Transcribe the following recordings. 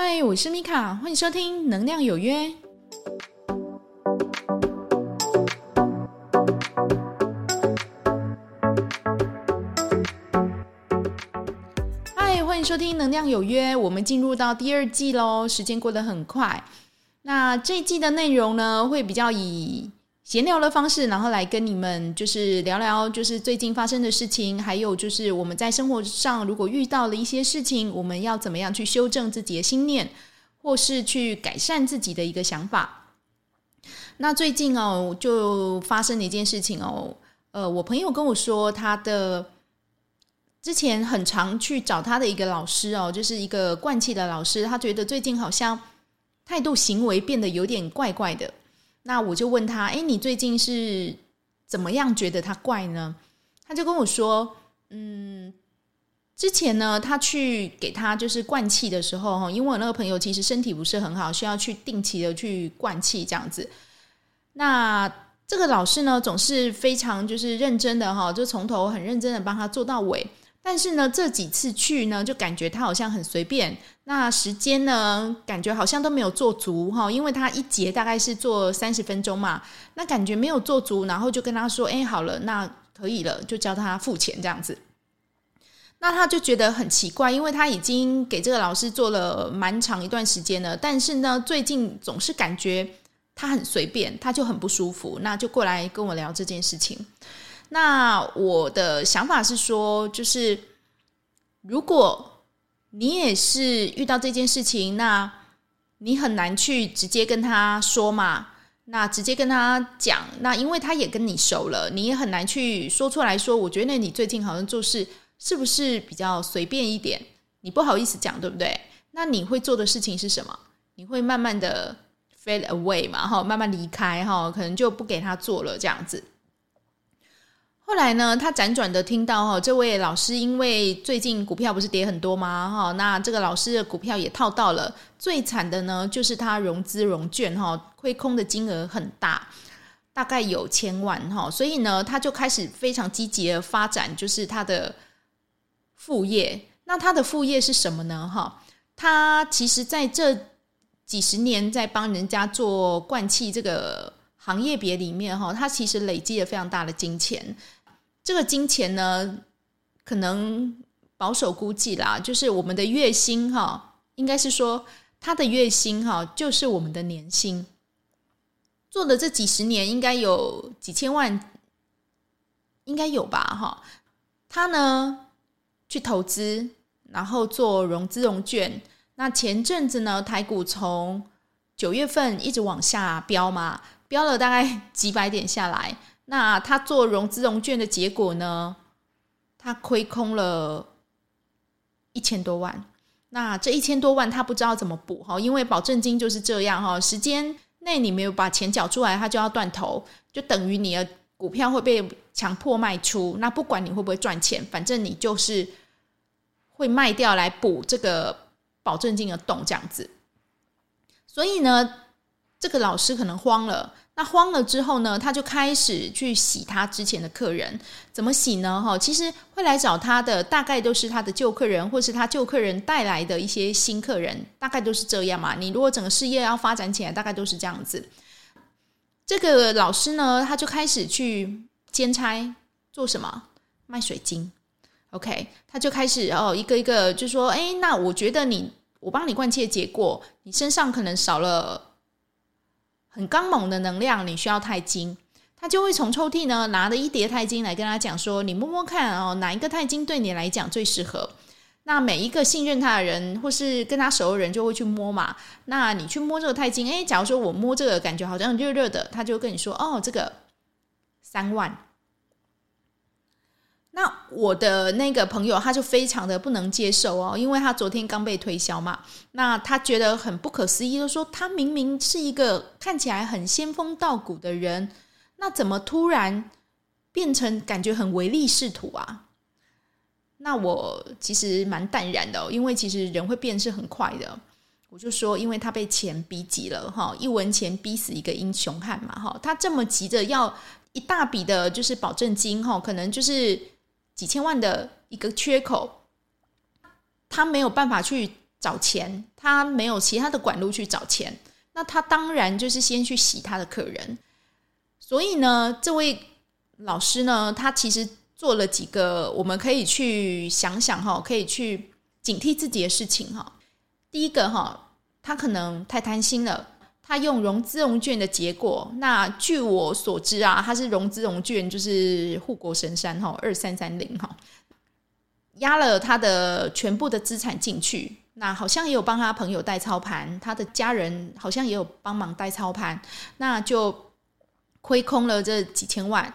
嗨，我是米卡，欢迎收听《能量有约》。嗨，欢迎收听《能量有约》。我们进入到第二季喽，时间过得很快。那这一季的内容呢，会比较以闲聊的方式，然后来跟你们就是聊聊，就是最近发生的事情，还有就是我们在生活上如果遇到了一些事情，我们要怎么样去修正自己的心念，或是去改善自己的一个想法。那最近哦，就发生了一件事情哦，呃，我朋友跟我说，他的之前很常去找他的一个老师哦，就是一个灌气的老师，他觉得最近好像态度行为变得有点怪怪的。那我就问他，哎，你最近是怎么样觉得他怪呢？他就跟我说，嗯，之前呢，他去给他就是灌气的时候，哈，因为我那个朋友其实身体不是很好，需要去定期的去灌气这样子。那这个老师呢，总是非常就是认真的哈，就从头很认真的帮他做到尾。但是呢，这几次去呢，就感觉他好像很随便。那时间呢，感觉好像都没有做足哈，因为他一节大概是做三十分钟嘛，那感觉没有做足，然后就跟他说：“哎，好了，那可以了，就叫他付钱这样子。”那他就觉得很奇怪，因为他已经给这个老师做了蛮长一段时间了，但是呢，最近总是感觉他很随便，他就很不舒服，那就过来跟我聊这件事情。那我的想法是说，就是如果你也是遇到这件事情，那你很难去直接跟他说嘛。那直接跟他讲，那因为他也跟你熟了，你也很难去说出来说，我觉得你最近好像做事是不是比较随便一点？你不好意思讲，对不对？那你会做的事情是什么？你会慢慢的 fade away 嘛，哈，慢慢离开哈，可能就不给他做了这样子。后来呢，他辗转的听到哈，这位老师因为最近股票不是跌很多吗？哈，那这个老师的股票也套到了。最惨的呢，就是他融资融券哈，亏空的金额很大，大概有千万哈。所以呢，他就开始非常积极的发展，就是他的副业。那他的副业是什么呢？哈，他其实在这几十年在帮人家做灌气这个行业别里面哈，他其实累积了非常大的金钱。这个金钱呢，可能保守估计啦，就是我们的月薪哈，应该是说他的月薪哈，就是我们的年薪。做的这几十年，应该有几千万，应该有吧哈。他呢去投资，然后做融资融券。那前阵子呢，台股从九月份一直往下飙嘛，飙了大概几百点下来。那他做融资融券的结果呢？他亏空了一千多万。那这一千多万他不知道怎么补哈，因为保证金就是这样哈，时间内你没有把钱缴出来，他就要断头，就等于你的股票会被强迫卖出。那不管你会不会赚钱，反正你就是会卖掉来补这个保证金的洞这样子。所以呢，这个老师可能慌了。那慌了之后呢，他就开始去洗他之前的客人。怎么洗呢？哈，其实会来找他的大概都是他的旧客人，或是他旧客人带来的一些新客人，大概都是这样嘛。你如果整个事业要发展起来，大概都是这样子。这个老师呢，他就开始去兼差做什么？卖水晶。OK，他就开始哦，一个一个就说，哎，那我觉得你，我帮你灌气结果，你身上可能少了。很刚猛的能量，你需要钛金，他就会从抽屉呢拿了一叠钛金来跟他讲说：“你摸摸看哦，哪一个钛金对你来讲最适合？”那每一个信任他的人或是跟他熟的人就会去摸嘛。那你去摸这个钛金，诶，假如说我摸这个感觉好像热热的，他就跟你说：“哦，这个三万。”我的那个朋友他就非常的不能接受哦，因为他昨天刚被推销嘛，那他觉得很不可思议，就说他明明是一个看起来很仙风道骨的人，那怎么突然变成感觉很唯利是图啊？那我其实蛮淡然的哦，因为其实人会变是很快的。我就说，因为他被钱逼急了哈，一文钱逼死一个英雄汉嘛哈，他这么急着要一大笔的，就是保证金哈，可能就是。几千万的一个缺口，他没有办法去找钱，他没有其他的管路去找钱，那他当然就是先去洗他的客人。所以呢，这位老师呢，他其实做了几个我们可以去想想哈，可以去警惕自己的事情哈。第一个哈，他可能太贪心了。他用融资融券的结果，那据我所知啊，他是融资融券就是护国神山哈，二三三零哈，压了他的全部的资产进去，那好像也有帮他朋友代操盘，他的家人好像也有帮忙代操盘，那就亏空了这几千万。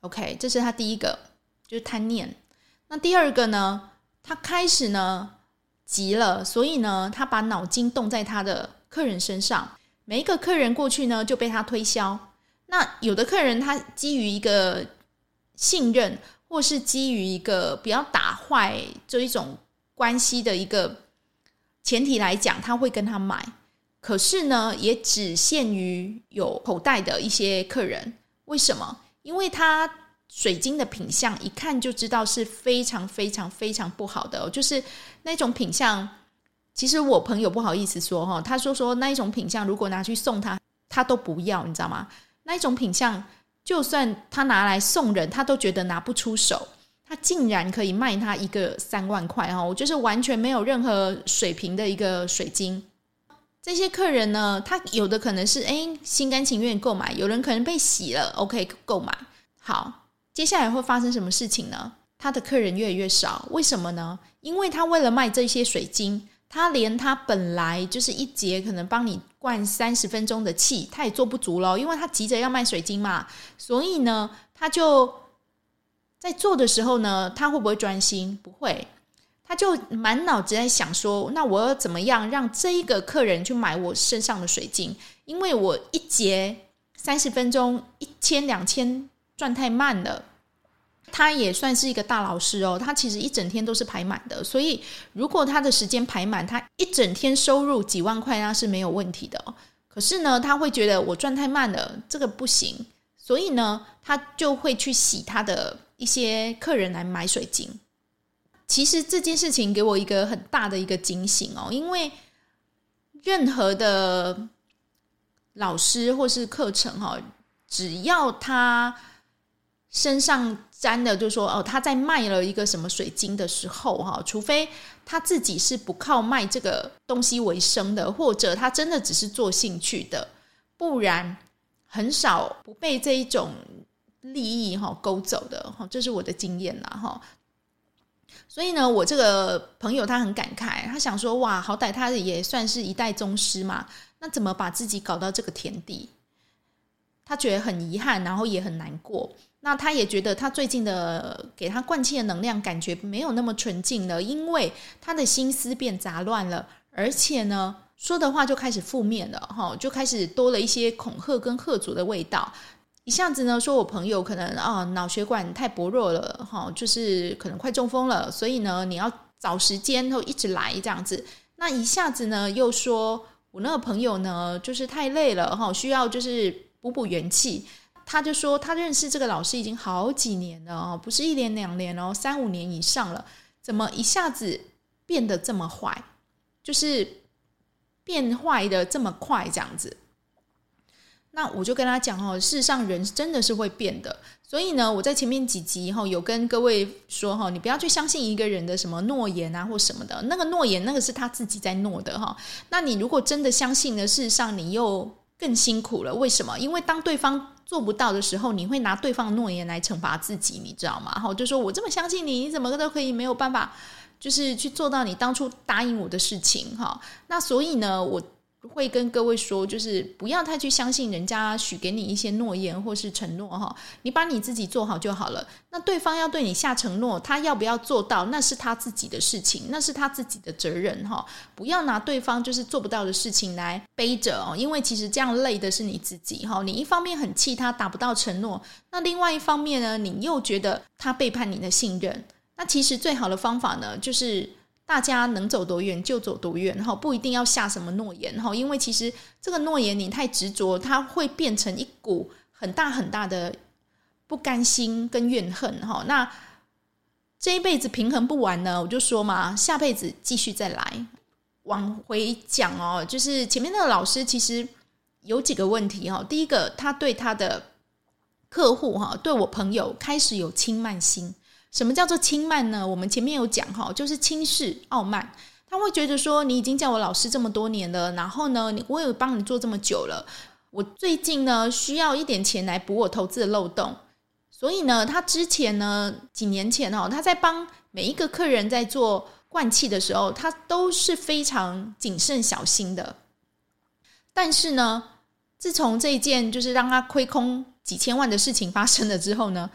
OK，这是他第一个，就是贪念。那第二个呢，他开始呢急了，所以呢，他把脑筋动在他的客人身上。每一个客人过去呢，就被他推销。那有的客人他基于一个信任，或是基于一个不要打坏这一种关系的一个前提来讲，他会跟他买。可是呢，也只限于有口袋的一些客人。为什么？因为他水晶的品相一看就知道是非常非常非常不好的，就是那种品相。其实我朋友不好意思说哈，他说说那一种品相，如果拿去送他，他都不要，你知道吗？那一种品相，就算他拿来送人，他都觉得拿不出手。他竟然可以卖他一个三万块哈，我就是完全没有任何水平的一个水晶。这些客人呢，他有的可能是诶心甘情愿购买，有人可能被洗了，OK 购买。好，接下来会发生什么事情呢？他的客人越来越少，为什么呢？因为他为了卖这些水晶。他连他本来就是一节可能帮你灌三十分钟的气，他也做不足了，因为他急着要卖水晶嘛。所以呢，他就在做的时候呢，他会不会专心？不会，他就满脑子在想说：那我要怎么样让这一个客人去买我身上的水晶？因为我一节三十分钟一千两千赚太慢了。他也算是一个大老师哦，他其实一整天都是排满的，所以如果他的时间排满，他一整天收入几万块那是没有问题的。可是呢，他会觉得我赚太慢了，这个不行，所以呢，他就会去洗他的一些客人来买水晶。其实这件事情给我一个很大的一个警醒哦，因为任何的老师或是课程哈，只要他身上。沾的就说哦，他在卖了一个什么水晶的时候哈，除非他自己是不靠卖这个东西为生的，或者他真的只是做兴趣的，不然很少不被这一种利益哈勾走的哈，这是我的经验啦哈。所以呢，我这个朋友他很感慨，他想说哇，好歹他也算是一代宗师嘛，那怎么把自己搞到这个田地？他觉得很遗憾，然后也很难过。那他也觉得他最近的给他灌气的能量感觉没有那么纯净了，因为他的心思变杂乱了，而且呢，说的话就开始负面了，哈，就开始多了一些恐吓跟吓阻的味道。一下子呢，说我朋友可能啊脑血管太薄弱了，哈，就是可能快中风了，所以呢，你要找时间然后一直来这样子。那一下子呢，又说我那个朋友呢，就是太累了，哈，需要就是补补元气。他就说，他认识这个老师已经好几年了哦，不是一年两年哦，三五年以上了。怎么一下子变得这么坏？就是变坏的这么快，这样子。那我就跟他讲哦，事实上人真的是会变的。所以呢，我在前面几集哈有跟各位说哈，你不要去相信一个人的什么诺言啊或什么的，那个诺言那个是他自己在诺的哈。那你如果真的相信呢，事实上你又更辛苦了。为什么？因为当对方做不到的时候，你会拿对方的诺言来惩罚自己，你知道吗？然后，就说我这么相信你，你怎么都可以没有办法，就是去做到你当初答应我的事情，哈。那所以呢，我。会跟各位说，就是不要太去相信人家许给你一些诺言或是承诺哈，你把你自己做好就好了。那对方要对你下承诺，他要不要做到，那是他自己的事情，那是他自己的责任哈。不要拿对方就是做不到的事情来背着哦，因为其实这样累的是你自己哈。你一方面很气他达不到承诺，那另外一方面呢，你又觉得他背叛你的信任。那其实最好的方法呢，就是。大家能走多远就走多远，哈，不一定要下什么诺言，哈，因为其实这个诺言你太执着，它会变成一股很大很大的不甘心跟怨恨，哈。那这一辈子平衡不完呢，我就说嘛，下辈子继续再来。往回讲哦，就是前面那个老师其实有几个问题哈。第一个，他对他的客户哈，对我朋友开始有轻慢心。什么叫做轻慢呢？我们前面有讲哈，就是轻视、傲慢。他会觉得说，你已经叫我老师这么多年了，然后呢，我有帮你做这么久了，我最近呢需要一点钱来补我投资的漏洞。所以呢，他之前呢，几年前哦，他在帮每一个客人在做灌气的时候，他都是非常谨慎小心的。但是呢，自从这一件就是让他亏空几千万的事情发生了之后呢，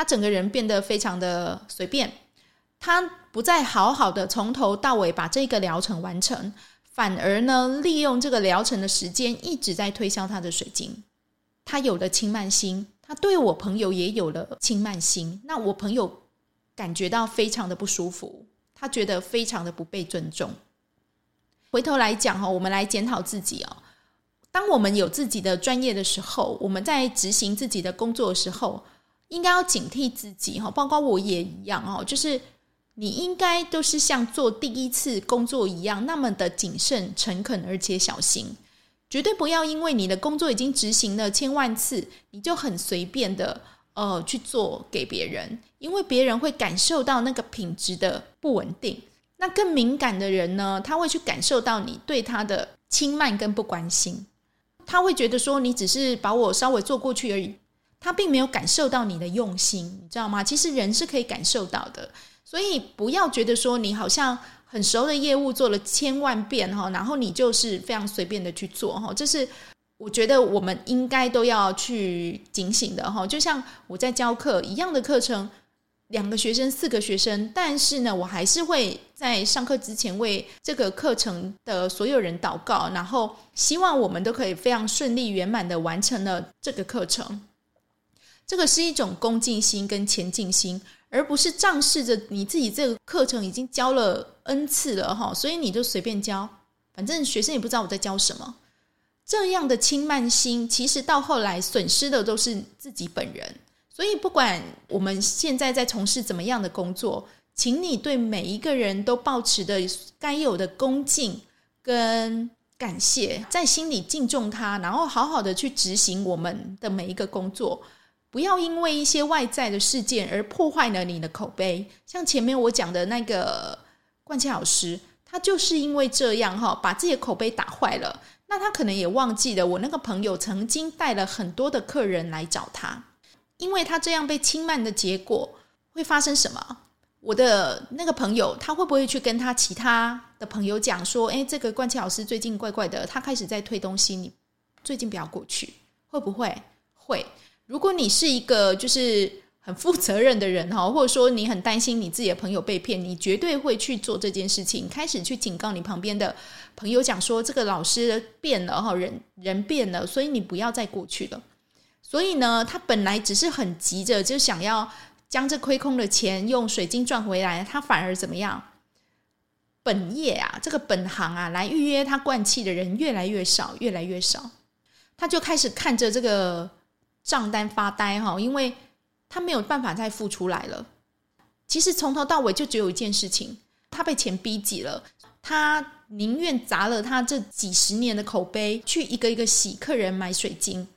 他整个人变得非常的随便，他不再好好的从头到尾把这个疗程完成，反而呢，利用这个疗程的时间一直在推销他的水晶。他有了轻慢心。他对我朋友也有了轻慢心，那我朋友感觉到非常的不舒服，他觉得非常的不被尊重。回头来讲哈，我们来检讨自己哦。当我们有自己的专业的时候，我们在执行自己的工作的时候，应该要警惕自己哈，包括我也一样哦，就是你应该都是像做第一次工作一样，那么的谨慎、诚恳，而且小心。绝对不要因为你的工作已经执行了千万次，你就很随便的呃去做给别人，因为别人会感受到那个品质的不稳定。那更敏感的人呢，他会去感受到你对他的轻慢跟不关心，他会觉得说你只是把我稍微做过去而已，他并没有感受到你的用心，你知道吗？其实人是可以感受到的，所以不要觉得说你好像。很熟的业务做了千万遍哈，然后你就是非常随便的去做哈，这是我觉得我们应该都要去警醒的哈。就像我在教课一样的课程，两个学生、四个学生，但是呢，我还是会在上课之前为这个课程的所有人祷告，然后希望我们都可以非常顺利圆满的完成了这个课程。这个是一种恭敬心跟前进心。而不是仗势着你自己这个课程已经教了 N 次了哈，所以你就随便教，反正学生也不知道我在教什么。这样的轻慢心，其实到后来损失的都是自己本人。所以不管我们现在在从事怎么样的工作，请你对每一个人都保持的该有的恭敬跟感谢，在心里敬重他，然后好好的去执行我们的每一个工作。不要因为一些外在的事件而破坏了你的口碑。像前面我讲的那个冠希老师，他就是因为这样哈，把自己的口碑打坏了。那他可能也忘记了，我那个朋友曾经带了很多的客人来找他，因为他这样被轻慢的结果会发生什么？我的那个朋友他会不会去跟他其他的朋友讲说，诶，这个冠希老师最近怪怪的，他开始在推东西，你最近不要过去，会不会？会。如果你是一个就是很负责任的人哈，或者说你很担心你自己的朋友被骗，你绝对会去做这件事情，开始去警告你旁边的朋友，讲说这个老师变了哈，人人变了，所以你不要再过去了。所以呢，他本来只是很急着就想要将这亏空的钱用水晶赚回来，他反而怎么样？本业啊，这个本行啊，来预约他灌气的人越来越少，越来越少，他就开始看着这个。账单发呆哈，因为他没有办法再付出来了。其实从头到尾就只有一件事情，他被钱逼急了，他宁愿砸了他这几十年的口碑，去一个一个洗客人买水晶。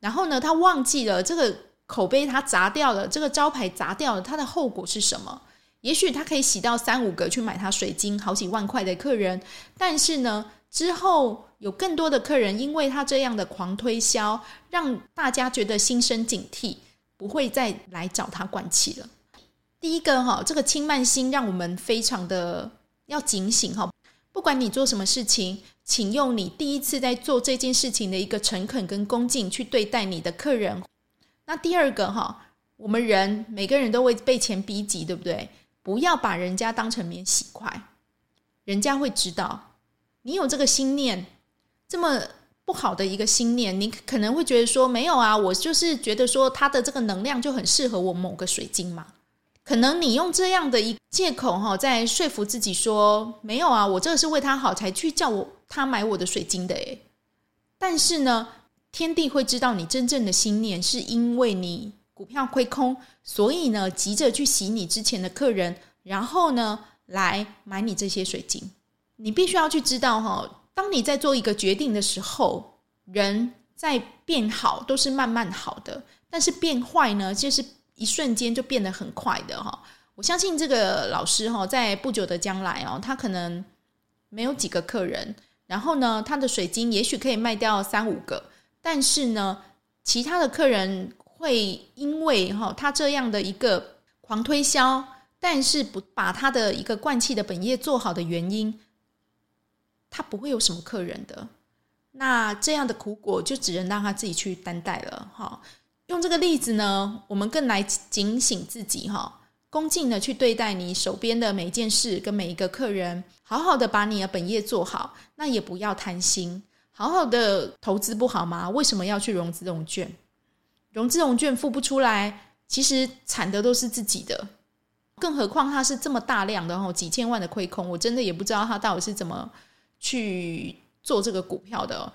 然后呢，他忘记了这个口碑他砸掉了，这个招牌砸掉了，他的后果是什么？也许他可以洗到三五个去买他水晶好几万块的客人，但是呢，之后有更多的客人，因为他这样的狂推销，让大家觉得心生警惕，不会再来找他灌气了。第一个哈，这个轻慢心让我们非常的要警醒哈。不管你做什么事情，请用你第一次在做这件事情的一个诚恳跟恭敬去对待你的客人。那第二个哈，我们人每个人都会被钱逼急，对不对？不要把人家当成免洗块，人家会知道。你有这个心念，这么不好的一个心念，你可能会觉得说没有啊，我就是觉得说他的这个能量就很适合我某个水晶嘛。可能你用这样的一借口哈，在说服自己说没有啊，我这个是为他好才去叫我他买我的水晶的诶。但是呢，天地会知道你真正的心念，是因为你股票亏空，所以呢急着去洗你之前的客人，然后呢来买你这些水晶。你必须要去知道哈，当你在做一个决定的时候，人在变好都是慢慢好的，但是变坏呢，就是一瞬间就变得很快的哈。我相信这个老师哈，在不久的将来哦，他可能没有几个客人，然后呢，他的水晶也许可以卖掉三五个，但是呢，其他的客人会因为哈他这样的一个狂推销，但是不把他的一个惯气的本业做好的原因，他不会有什么客人的。那这样的苦果就只能让他自己去担待了哈。用这个例子呢，我们更来警醒自己哈。恭敬的去对待你手边的每一件事跟每一个客人，好好的把你的本业做好，那也不要贪心，好好的投资不好吗？为什么要去融资融券？融资融券付不出来，其实惨的都是自己的，更何况他是这么大量的哦，几千万的亏空，我真的也不知道他到底是怎么去做这个股票的。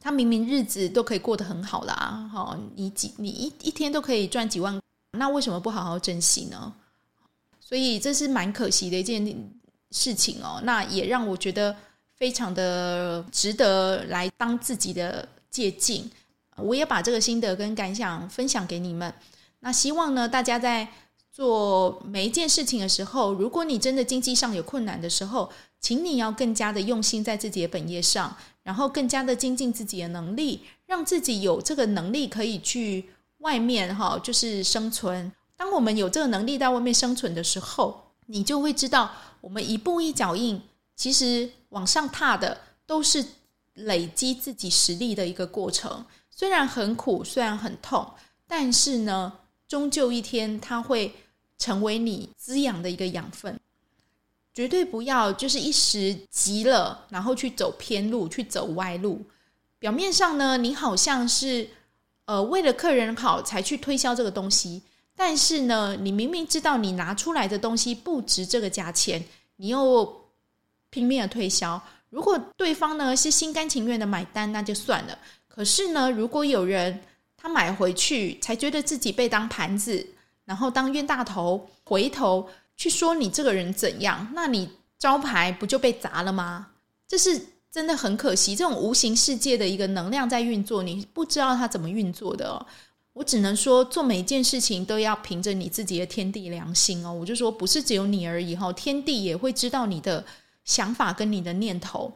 他明明日子都可以过得很好啦，哈，你几你一一天都可以赚几万。那为什么不好好珍惜呢？所以这是蛮可惜的一件事情哦。那也让我觉得非常的值得来当自己的借鉴。我也把这个心得跟感想分享给你们。那希望呢，大家在做每一件事情的时候，如果你真的经济上有困难的时候，请你要更加的用心在自己的本业上，然后更加的精进自己的能力，让自己有这个能力可以去。外面哈，就是生存。当我们有这个能力在外面生存的时候，你就会知道，我们一步一脚印，其实往上踏的都是累积自己实力的一个过程。虽然很苦，虽然很痛，但是呢，终究一天它会成为你滋养的一个养分。绝对不要就是一时急了，然后去走偏路，去走歪路。表面上呢，你好像是。呃，为了客人好才去推销这个东西，但是呢，你明明知道你拿出来的东西不值这个价钱，你又拼命的推销。如果对方呢是心甘情愿的买单，那就算了。可是呢，如果有人他买回去才觉得自己被当盘子，然后当冤大头，回头去说你这个人怎样，那你招牌不就被砸了吗？这是。真的很可惜，这种无形世界的一个能量在运作，你不知道它怎么运作的。我只能说，做每一件事情都要凭着你自己的天地良心哦。我就说，不是只有你而已哈，天地也会知道你的想法跟你的念头。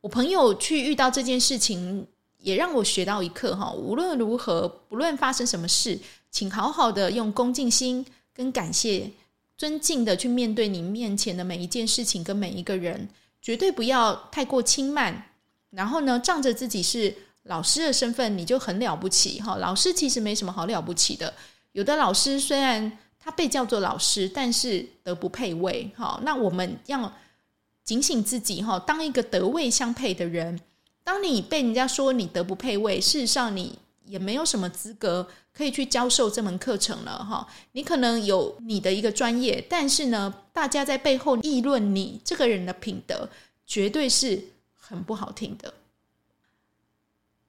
我朋友去遇到这件事情，也让我学到一课哈。无论如何，不论发生什么事，请好好的用恭敬心跟感谢、尊敬的去面对你面前的每一件事情跟每一个人。绝对不要太过轻慢，然后呢，仗着自己是老师的身份，你就很了不起哈。老师其实没什么好了不起的。有的老师虽然他被叫做老师，但是德不配位哈。那我们要警醒自己哈，当一个德位相配的人。当你被人家说你德不配位，事实上你也没有什么资格可以去教授这门课程了哈。你可能有你的一个专业，但是呢，大家在背后议论你这个人的品德，绝对是很不好听的。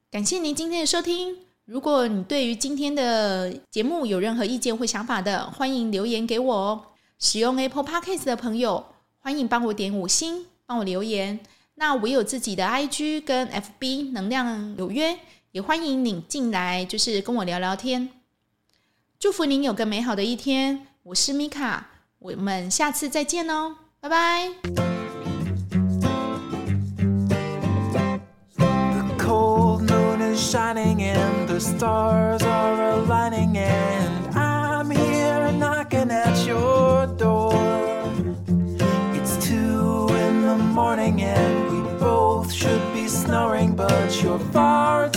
感谢您今天的收听。如果你对于今天的节目有任何意见或想法的，欢迎留言给我哦。使用 Apple Podcast 的朋友，欢迎帮我点五星，帮我留言。那我有自己的 IG 跟 FB，能量有约，也欢迎你进来，就是跟我聊聊天。祝福您有个美好的一天。我是米卡。我们下次再见哦，拜拜。The cold moon is shining and the stars are aligning and I'm here knocking at your door. It's two in the morning and we both should be snoring, but you're far too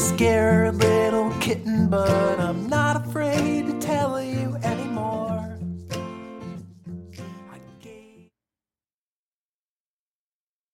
Scared.